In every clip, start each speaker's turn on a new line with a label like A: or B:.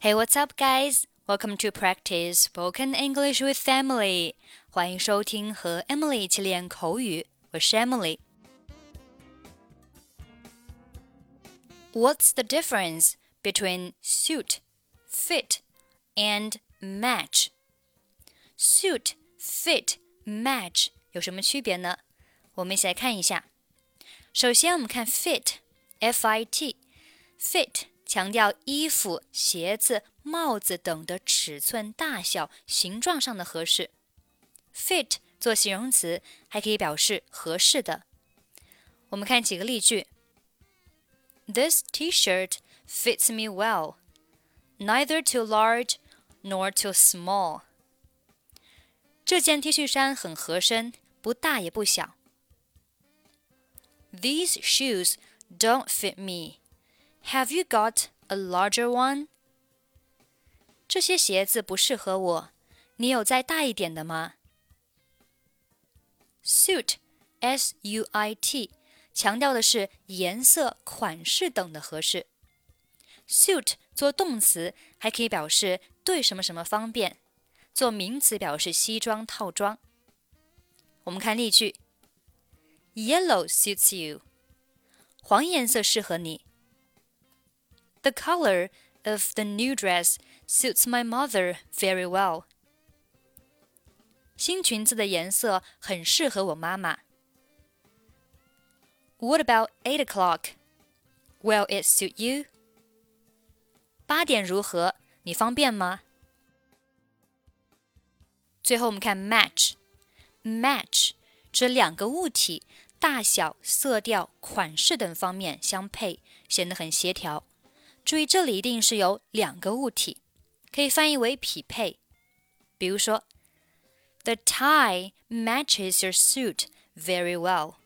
A: Hey, what's up, guys? Welcome to practice spoken English with Emily. 欢迎收听和 Emily 一起练口语。我是 Emily。What's the difference between suit, fit, and match? Suit, fit, match 有什么区别呢？我们一起来看一下。首先，我们看 fit，F-I-T，fit 强调衣服、鞋子、帽子等的尺寸、大小、形状上的合适。fit 做形容词还可以表示合适的。我们看几个例句：This T-shirt fits me well, neither too large nor too small. 这件 T 恤衫很合身，不大也不小。These shoes don't fit me. Have you got a larger one? 这些鞋子不适合我，你有再大一点的吗？Suit, S-U-I-T，强调的是颜色、款式等的合适。Suit 做动词还可以表示对什么什么方便，做名词表示西装套装。我们看例句：Yellow suits you，黄颜色适合你。The color of the new dress suits my mother very well. 新裙子的颜色很适合我妈妈。What about eight o'clock? Will it suit you? 八点如何？你方便吗？最后我们看 match，match 指两个物体大小、色调、款式等方面相配，显得很协调。 注意，这里一定是有两个物体，可以翻译为匹配。比如说，The tie matches your suit very well。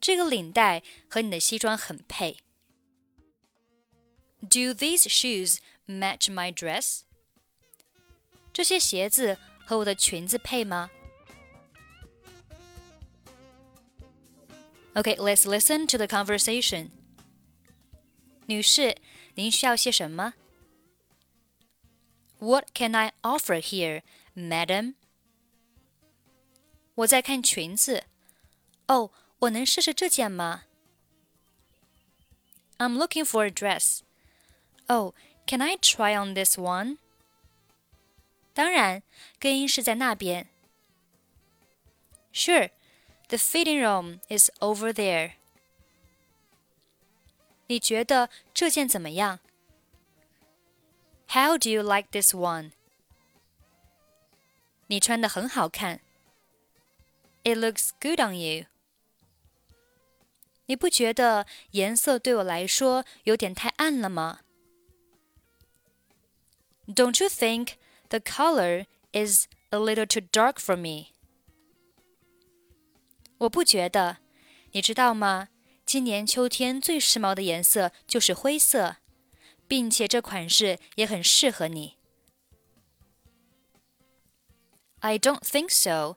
A: 这个领带和你的西装很配。Do these shoes match my dress？这些鞋子和我的裙子配吗？Okay, let's listen to the conversation. 女士，您需要些什么？What can I offer here, madam？我在看裙子。哦，我能试试这件吗？I'm looking for a dress. Oh, can I try on this one? 当然，更衣室在那边。Sure, the fitting room is over there. 你觉得这件怎么样？How do you like this one？你穿的很好看。It looks good on you。你不觉得颜色对我来说有点太暗了吗？Don't you think the color is a little too dark for me？我不觉得，你知道吗？ 今年秋天最时髦的颜色就是灰色，并且这款式也很适合你。I don't think so.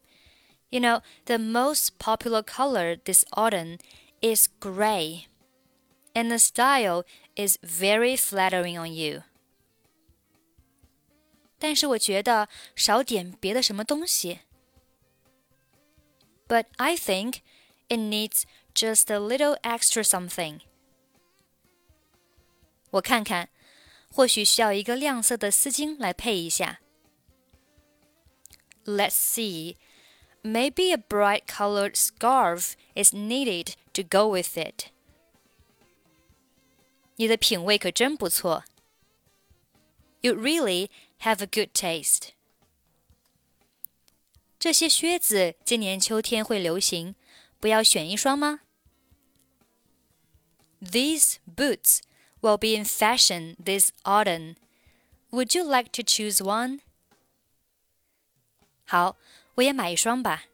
A: You know, the most popular color this autumn is gray, and the style is very flattering on you. 但是我觉得少点别的什么东西。But I think it needs just a little extra something。我看看，或许需要一个亮色的丝巾来配一下。Let's see. Maybe a bright colored scarf is needed to go with it. 你的品味可真不错。You really have a good taste. 这些靴子今年秋天会流行， 不要选一双吗？These boots will be in fashion this autumn. Would you like to choose one? 好，我也买一双吧。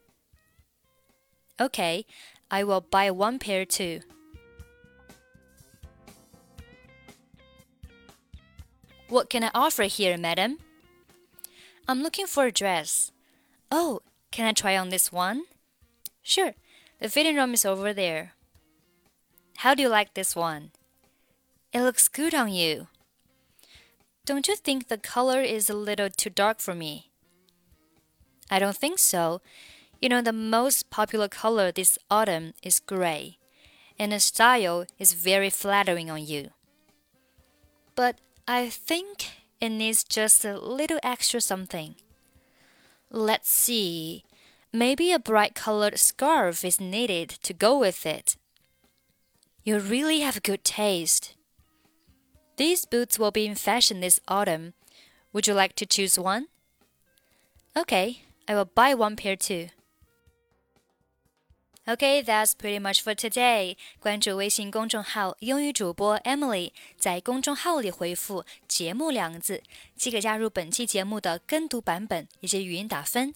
A: Okay, I will buy one pair too. What can I offer here, madam? I'm looking for a dress. Oh, can I try on this one? Sure, the fitting room is over there. How do you like this one? It looks good on you. Don't you think the color is a little too dark for me? I don't think so. You know, the most popular color this autumn is gray, and the style is very flattering on you. But I think it needs just a little extra something. Let's see. Maybe a bright colored scarf is needed to go with it. You really have good taste. These boots will be in fashion this autumn. Would you like to choose one? Okay, I will buy one pair too. Okay, that's pretty much for today. 关注微信公众号“英语主播 Emily”，在公众号里回复“节目”两字，即可加入本期节目的跟读版本以及语音打分。